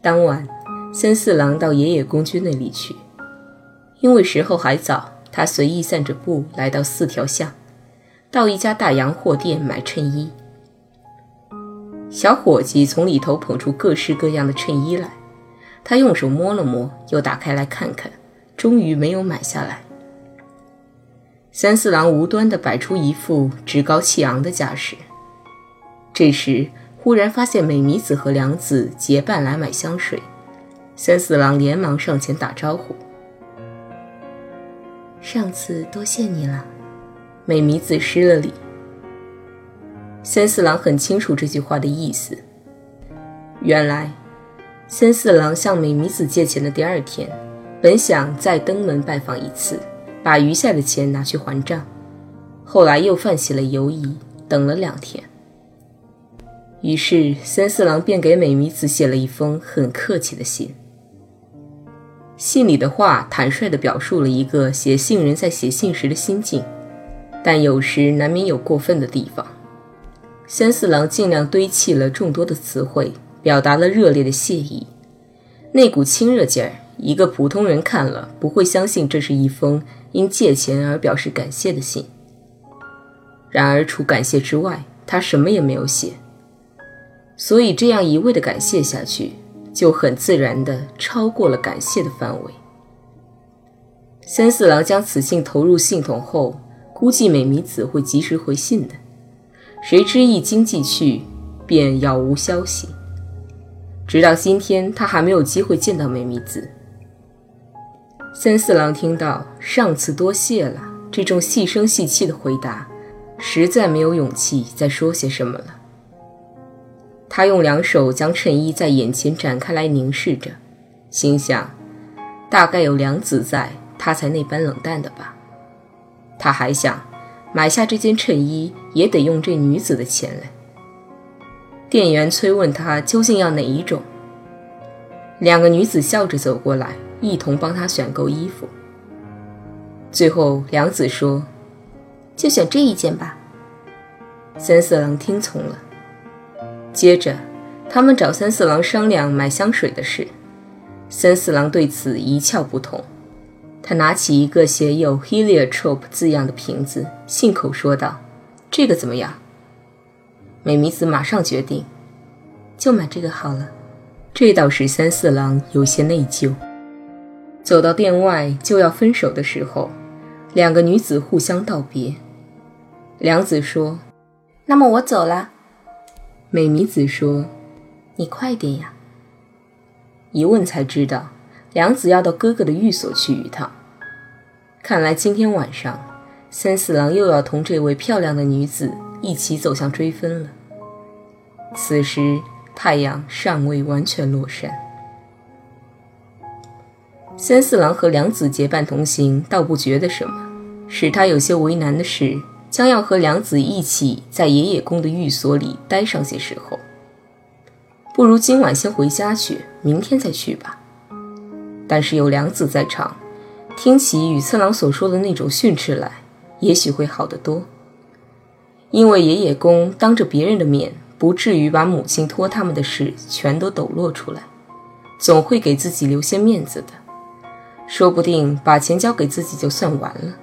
当晚，三四郎到野野公居那里去，因为时候还早，他随意散着步来到四条巷，到一家大洋货店买衬衣。小伙计从里头捧出各式各样的衬衣来，他用手摸了摸，又打开来看看，终于没有买下来。三四郎无端地摆出一副趾高气昂的架势，这时。忽然发现美弥子和良子结伴来买香水，三四郎连忙上前打招呼：“上次多谢你了。”美弥子失了礼。三四郎很清楚这句话的意思。原来，三四郎向美弥子借钱的第二天，本想再登门拜访一次，把余下的钱拿去还账，后来又泛起了犹疑，等了两天。于是三四郎便给美弥子写了一封很客气的信。信里的话坦率地表述了一个写信人在写信时的心境，但有时难免有过分的地方。三四郎尽量堆砌了众多的词汇，表达了热烈的谢意。那股亲热劲儿，一个普通人看了不会相信这是一封因借钱而表示感谢的信。然而除感谢之外，他什么也没有写。所以这样一味的感谢下去，就很自然地超过了感谢的范围。三四郎将此信投入信筒后，估计美弥子会及时回信的。谁知一经寄去，便杳无消息。直到今天，他还没有机会见到美弥子。三四郎听到“上次多谢了”这种细声细气的回答，实在没有勇气再说些什么了。他用两手将衬衣在眼前展开来凝视着，心想：大概有良子在，他才那般冷淡的吧。他还想，买下这件衬衣也得用这女子的钱来。店员催问他究竟要哪一种。两个女子笑着走过来，一同帮他选购衣服。最后，良子说：“就选这一件吧。”三色郎听从了。接着，他们找三四郎商量买香水的事。三四郎对此一窍不通。他拿起一个写有 “heliotrope” 字样的瓶子，信口说道：“这个怎么样？”美弥子马上决定，就买这个好了。这倒使三四郎有些内疚。走到店外就要分手的时候，两个女子互相道别。良子说：“那么我走了。”美弥子说：“你快点呀！”一问才知道，良子要到哥哥的寓所去一趟。看来今天晚上，三四郎又要同这位漂亮的女子一起走向追分了。此时太阳尚未完全落山。三四郎和良子结伴同行，倒不觉得什么。使他有些为难的是。将要和良子一起在爷爷公的寓所里待上些时候，不如今晚先回家去，明天再去吧。但是有良子在场，听起羽次郎所说的那种训斥来，也许会好得多。因为爷爷公当着别人的面，不至于把母亲托他们的事全都抖落出来，总会给自己留些面子的。说不定把钱交给自己就算完了。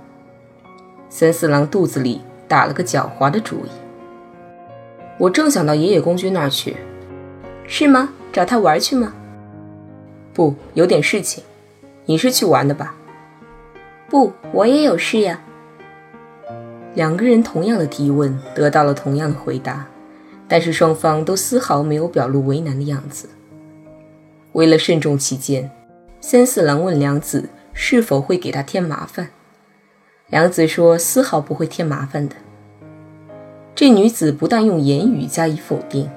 三四郎肚子里打了个狡猾的主意。我正想到爷爷公君那儿去，是吗？找他玩去吗？不，有点事情。你是去玩的吧？不，我也有事呀。两个人同样的提问，得到了同样的回答，但是双方都丝毫没有表露为难的样子。为了慎重起见，三四郎问良子是否会给他添麻烦。良子说：“丝毫不会添麻烦的。”这女子不但用言语加以否定，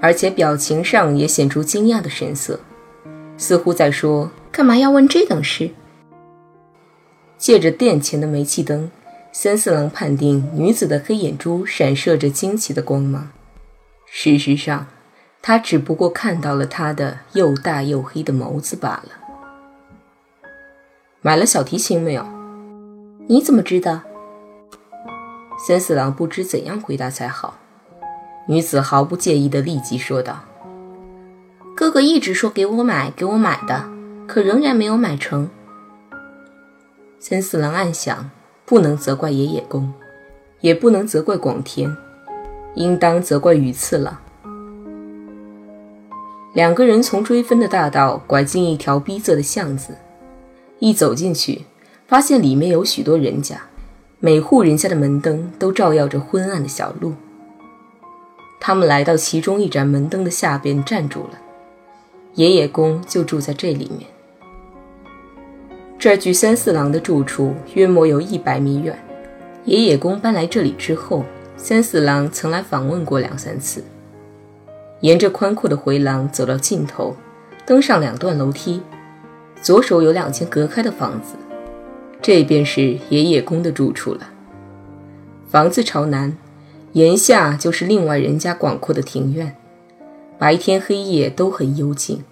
而且表情上也显出惊讶的神色，似乎在说：“干嘛要问这等事？”借着殿前的煤气灯，三四郎判定女子的黑眼珠闪射着惊奇的光芒。事实上，他只不过看到了她的又大又黑的眸子罢了。买了小提琴没有？你怎么知道？三四郎不知怎样回答才好。女子毫不介意的立即说道：“哥哥一直说给我买，给我买的，可仍然没有买成。”三四郎暗想，不能责怪野野公，也不能责怪广田，应当责怪宇次郎。两个人从追分的大道拐进一条逼仄的巷子，一走进去，发现里面有许多人家，每户人家的门灯都照耀着昏暗的小路。他们来到其中一盏门灯的下边站住了，野野公就住在这里面。这距三四郎的住处约莫有一百米远。野野公搬来这里之后，三四郎曾来访问过两三次。沿着宽阔的回廊走到尽头，登上两段楼梯，左手有两间隔开的房子，这便是野野公的住处了。房子朝南。檐下就是另外人家广阔的庭院，白天黑夜都很幽静。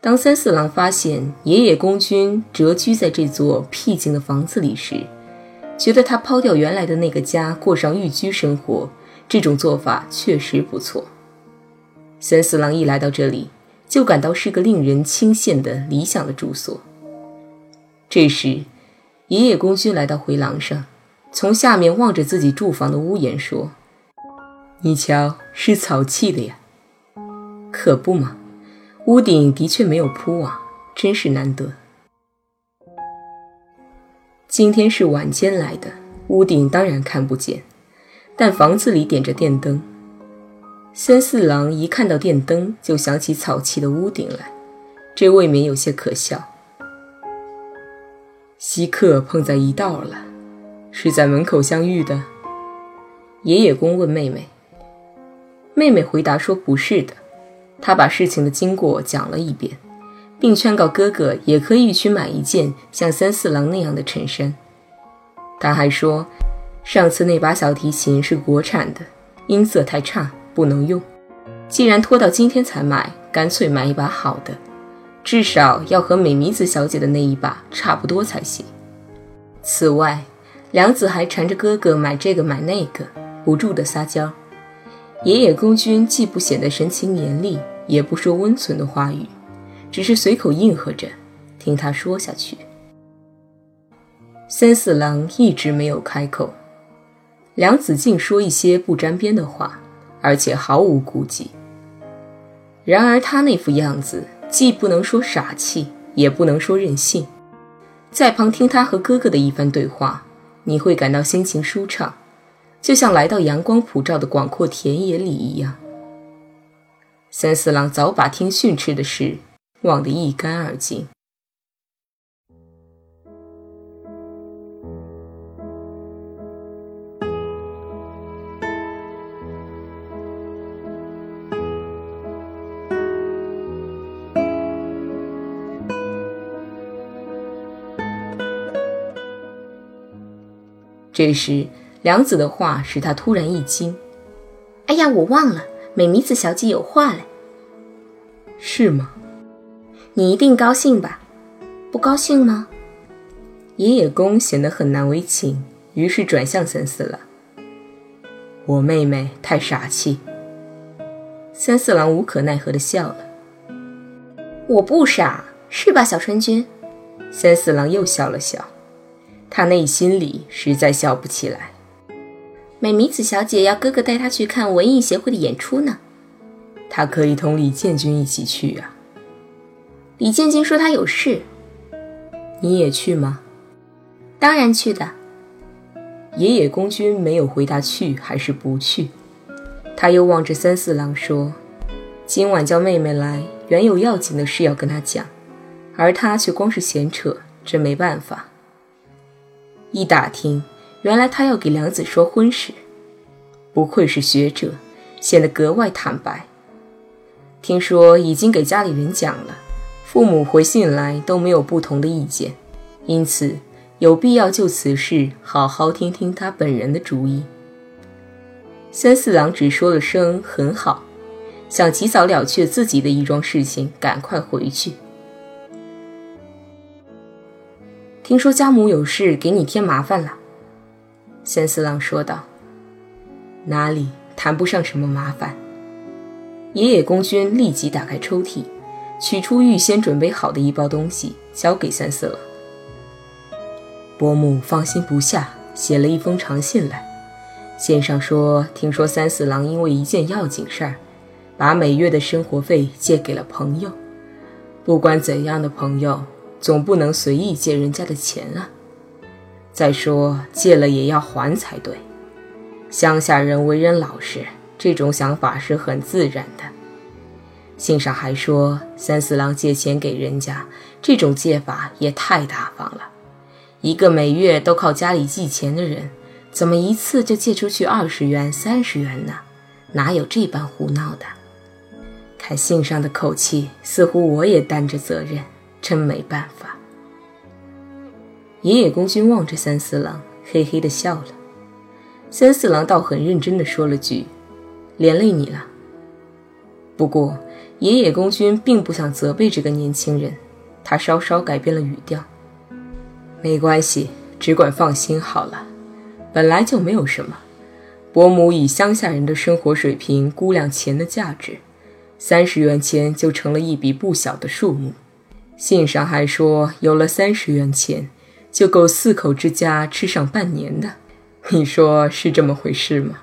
当三四郎发现野野公君谪居在这座僻静的房子里时，觉得他抛掉原来的那个家，过上寓居生活，这种做法确实不错。三四郎一来到这里，就感到是个令人倾羡的理想的住所。这时，野野公君来到回廊上。从下面望着自己住房的屋檐说：“你瞧，是草砌的呀，可不嘛？屋顶的确没有铺啊，真是难得。今天是晚间来的，屋顶当然看不见，但房子里点着电灯。三四郎一看到电灯，就想起草砌的屋顶来，这未免有些可笑。稀客碰在一道了。”是在门口相遇的，爷爷公问妹妹。妹妹回答说：“不是的。”他把事情的经过讲了一遍，并劝告哥哥也可以去买一件像三四郎那样的衬衫。他还说，上次那把小提琴是国产的，音色太差，不能用。既然拖到今天才买，干脆买一把好的，至少要和美弥子小姐的那一把差不多才行。此外，梁子还缠着哥哥买这个买那个，不住的撒娇。爷爷公君既不显得神情严厉，也不说温存的话语，只是随口应和着，听他说下去。三四郎一直没有开口，梁子竟说一些不沾边的话，而且毫无顾忌。然而他那副样子，既不能说傻气，也不能说任性。在旁听他和哥哥的一番对话。你会感到心情舒畅，就像来到阳光普照的广阔田野里一样。三四郎早把听训斥的事忘得一干二净。这时，良子的话使他突然一惊。“哎呀，我忘了，美弥子小姐有话嘞。”“是吗？你一定高兴吧？不高兴吗？”爷爷公显得很难为情，于是转向三四郎：“我妹妹太傻气。”三四郎无可奈何的笑了：“我不傻，是吧，小春君？”三四郎又笑了笑。他内心里实在笑不起来。美弥子小姐要哥哥带她去看文艺协会的演出呢。她可以同李建军一起去啊。李建军说他有事。你也去吗？当然去的。野野公君没有回答去还是不去。他又望着三四郎说：“今晚叫妹妹来，原有要紧的事要跟她讲，而他却光是闲扯，这没办法。”一打听，原来他要给良子说婚事。不愧是学者，显得格外坦白。听说已经给家里人讲了，父母回信来都没有不同的意见，因此有必要就此事好好听听他本人的主意。三四郎只说了声“很好”，想及早了却自己的一桩事情，赶快回去。听说家母有事，给你添麻烦了。三四郎说道：“哪里谈不上什么麻烦。”爷爷公君立即打开抽屉，取出预先准备好的一包东西，交给三四郎。伯母放心不下，写了一封长信来，信上说：“听说三四郎因为一件要紧事儿，把每月的生活费借给了朋友。不管怎样的朋友，总不能随意借人家的钱啊。再说借了也要还才对。乡下人为人老实。”这种想法是很自然的。信上还说，三四郎借钱给人家，这种借法也太大方了。一个每月都靠家里寄钱的人，怎么一次就借出去二十元、三十元呢？哪有这般胡闹的？看信上的口气，似乎我也担着责任，真没办法。爷爷公君望着三四郎，嘿嘿地笑了。三四郎倒很认真地说了句。连累你了。不过，爷爷公君并不想责备这个年轻人，他稍稍改变了语调：“没关系，只管放心好了。本来就没有什么。伯母以乡下人的生活水平估量钱的价值，三十元钱就成了一笔不小的数目。信上还说，有了三十元钱，就够四口之家吃上半年的。你说是这么回事吗？”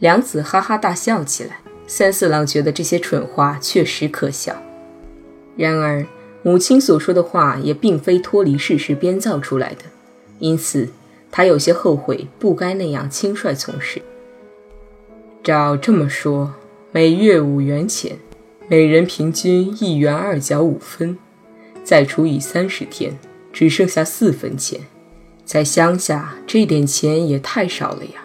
梁子哈哈大笑起来，三四郎觉得这些蠢话确实可笑。然而，母亲所说的话也并非脱离事实编造出来的，因此他有些后悔不该那样轻率从事。照这么说，每月五元钱，每人平均一元二角五分，再除以三十天，只剩下四分钱。在乡下，这点钱也太少了呀。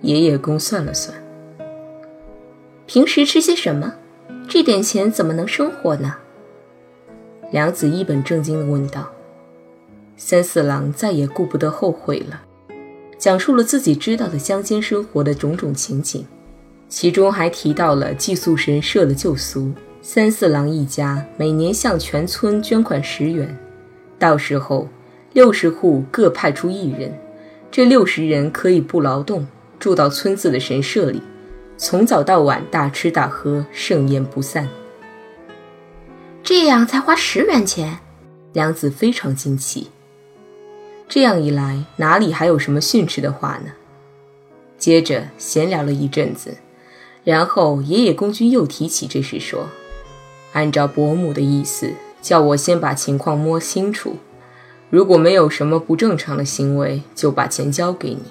爷爷公算了算，平时吃些什么？这点钱怎么能生活呢？梁子一本正经地问道。三四郎再也顾不得后悔了，讲述了自己知道的乡间生活的种种情景，其中还提到了寄宿神社的旧俗。三四郎一家每年向全村捐款十元，到时候六十户各派出一人，这六十人可以不劳动。住到村子的神社里，从早到晚大吃大喝，盛宴不散。这样才花十元钱，梁子非常惊奇。这样一来，哪里还有什么训斥的话呢？接着闲聊了一阵子，然后爷爷公君又提起这事，说：“按照伯母的意思，叫我先把情况摸清楚，如果没有什么不正常的行为，就把钱交给你。”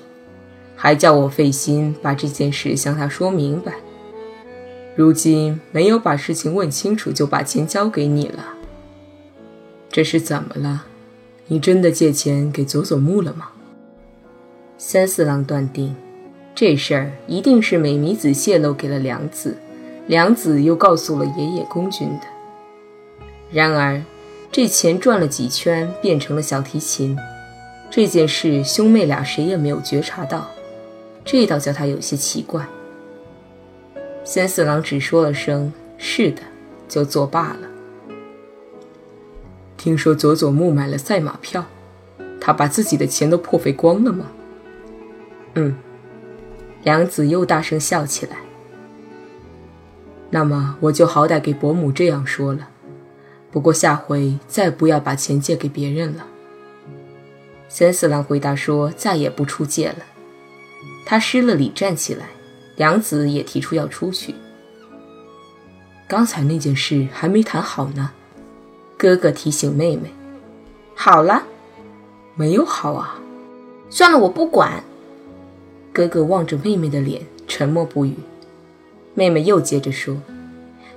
还叫我费心把这件事向他说明白。如今没有把事情问清楚，就把钱交给你了，这是怎么了？你真的借钱给佐佐木了吗？三四郎断定，这事儿一定是美弥子泄露给了良子，良子又告诉了爷爷公君的。然而，这钱转了几圈变成了小提琴，这件事兄妹俩谁也没有觉察到。这倒叫他有些奇怪。三四郎只说了声“是的”，就作罢了。听说佐佐木买了赛马票，他把自己的钱都破费光了吗？嗯。良子又大声笑起来。那么我就好歹给伯母这样说了，不过下回再不要把钱借给别人了。三四郎回答说：“再也不出借了。”他施了礼，站起来。梁子也提出要出去。刚才那件事还没谈好呢，哥哥提醒妹妹。好了，没有好啊。算了，我不管。哥哥望着妹妹的脸，沉默不语。妹妹又接着说：“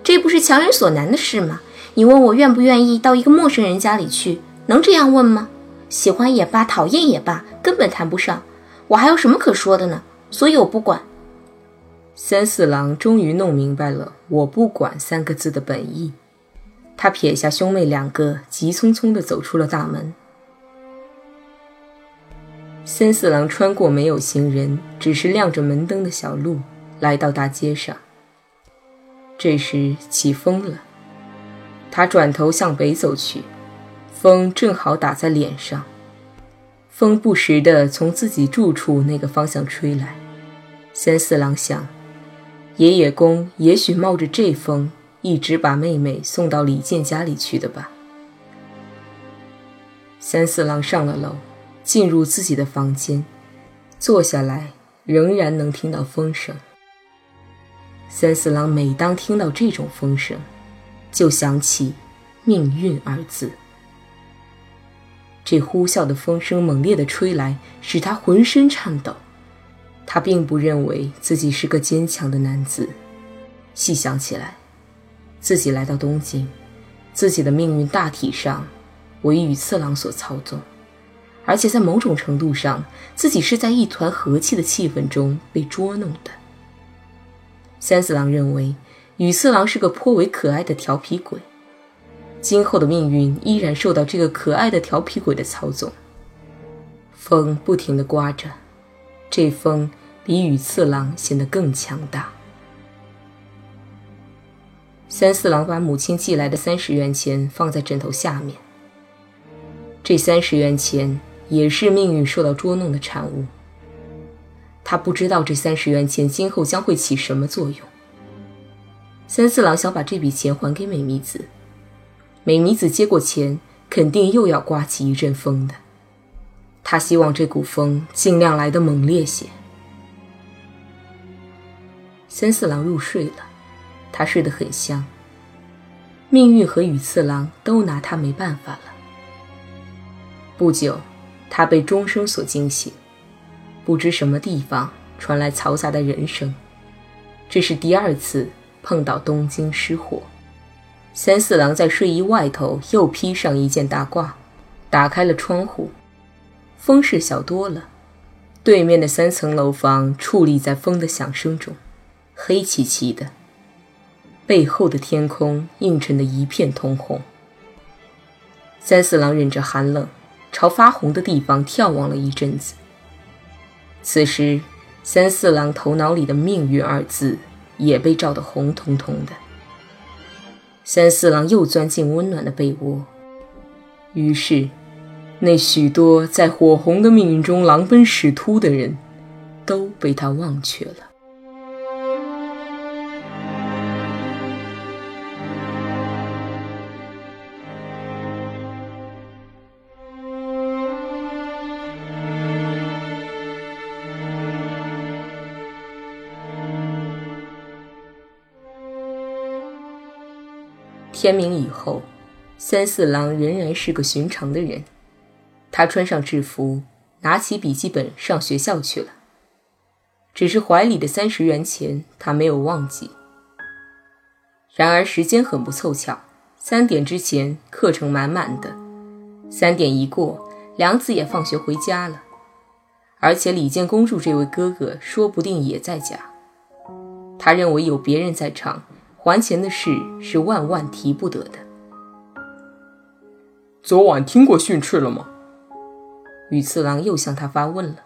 这不是强人所难的事吗？你问我愿不愿意到一个陌生人家里去，能这样问吗？喜欢也罢，讨厌也罢，根本谈不上。”我还有什么可说的呢？所以我不管。三四郎终于弄明白了“我不管”三个字的本意。他撇下兄妹两个，急匆匆地走出了大门。三四郎穿过没有行人、只是亮着门灯的小路，来到大街上。这时起风了，他转头向北走去，风正好打在脸上。风不时地从自己住处那个方向吹来。三四郎想，爷爷公也许冒着这风。一直把妹妹送到李健家里去的吧。三四郎上了楼，进入自己的房间，坐下来，仍然能听到风声。三四郎每当听到这种风声，就想起“命运”二字。这呼啸的风声猛烈地吹来，使他浑身颤抖。他并不认为自己是个坚强的男子。细想起来。自己来到东京，自己的命运大体上为羽次郎所操纵，而且在某种程度上，自己是在一团和气的气氛中被捉弄的。三四郎认为羽次郎是个颇为可爱的调皮鬼，今后的命运依然受到这个可爱的调皮鬼的操纵。风不停地刮着，这风比羽次郎显得更强大。三四郎把母亲寄来的三十元钱放在枕头下面。这三十元钱也是命运受到捉弄的产物。他不知道这三十元钱今后将会起什么作用。三四郎想把这笔钱还给美弥子，美弥子接过钱，肯定又要刮起一阵风的。他希望这股风尽量来得猛烈些。三四郎入睡了。他睡得很香。命运和羽次郎都拿他没办法了。不久，他被钟声所惊醒，不知什么地方传来嘈杂的人声。这是第二次碰到东京失火。三四郎在睡衣外头又披上一件大褂，打开了窗户，风势小多了。对面的三层楼房矗立在风的响声中，黑漆漆的。背后的天空映衬得一片通红。三四郎忍着寒冷，朝发红的地方眺望了一阵子。此时，三四郎头脑里的“命运”二字也被照得红彤彤的。三四郎又钻进温暖的被窝，于是，那许多在火红的命运中狼奔使突的人，都被他忘却了。天明以后，三四郎仍然是个寻常的人。他穿上制服，拿起笔记本上学校去了。只是怀里的三十元钱，他没有忘记。然而时间很不凑巧，三点之前课程满满的，三点一过，梁子也放学回家了，而且李建公主这位哥哥说不定也在家。他认为有别人在场。还钱的事是万万提不得的。昨晚听过训斥了吗？羽次郎又向他发问了。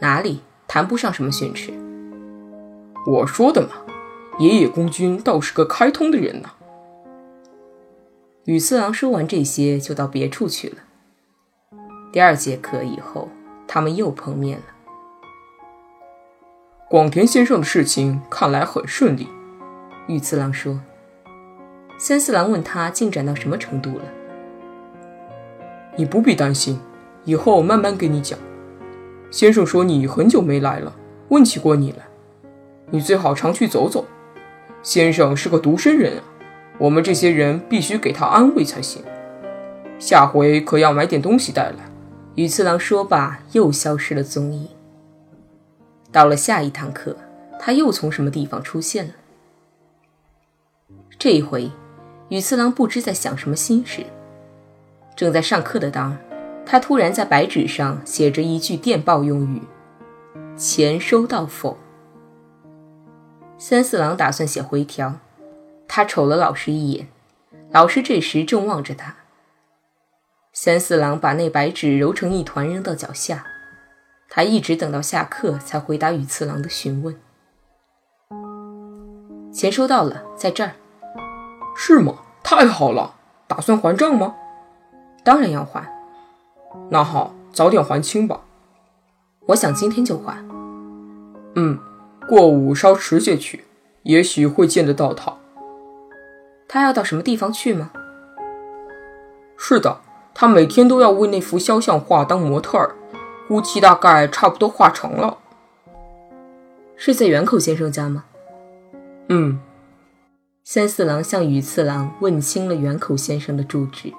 哪里谈不上什么训斥。我说的嘛，爷爷公君倒是个开通的人呐。羽次郎说完这些，就到别处去了。第二节课以后，他们又碰面了。广田先生的事情看来很顺利。玉次郎说：“三四郎问他进展到什么程度了？你不必担心，以后慢慢给你讲。先生说你很久没来了，问起过你来，你最好常去走走。先生是个独身人啊，我们这些人必须给他安慰才行。下回可要买点东西带来。”羽次郎说罢，又消失了踪影。到了下一堂课，他又从什么地方出现了？这一回，宇次郎不知在想什么心事。正在上课的当，他突然在白纸上写着一句电报用语：“钱收到否？”三四郎打算写回条，他瞅了老师一眼，老师这时正望着他。三四郎把那白纸揉成一团扔到脚下，他一直等到下课才回答宇次郎的询问。钱收到了，在这儿。是吗？太好了！打算还账吗？当然要还。那好，早点还清吧。我想今天就还。嗯，过午稍迟些去，也许会见得到他。他要到什么地方去吗？是的，他每天都要为那幅肖像画当模特儿，估计大概差不多画成了。是在远口先生家吗？嗯。三四郎向羽次郎问清了远口先生的住址。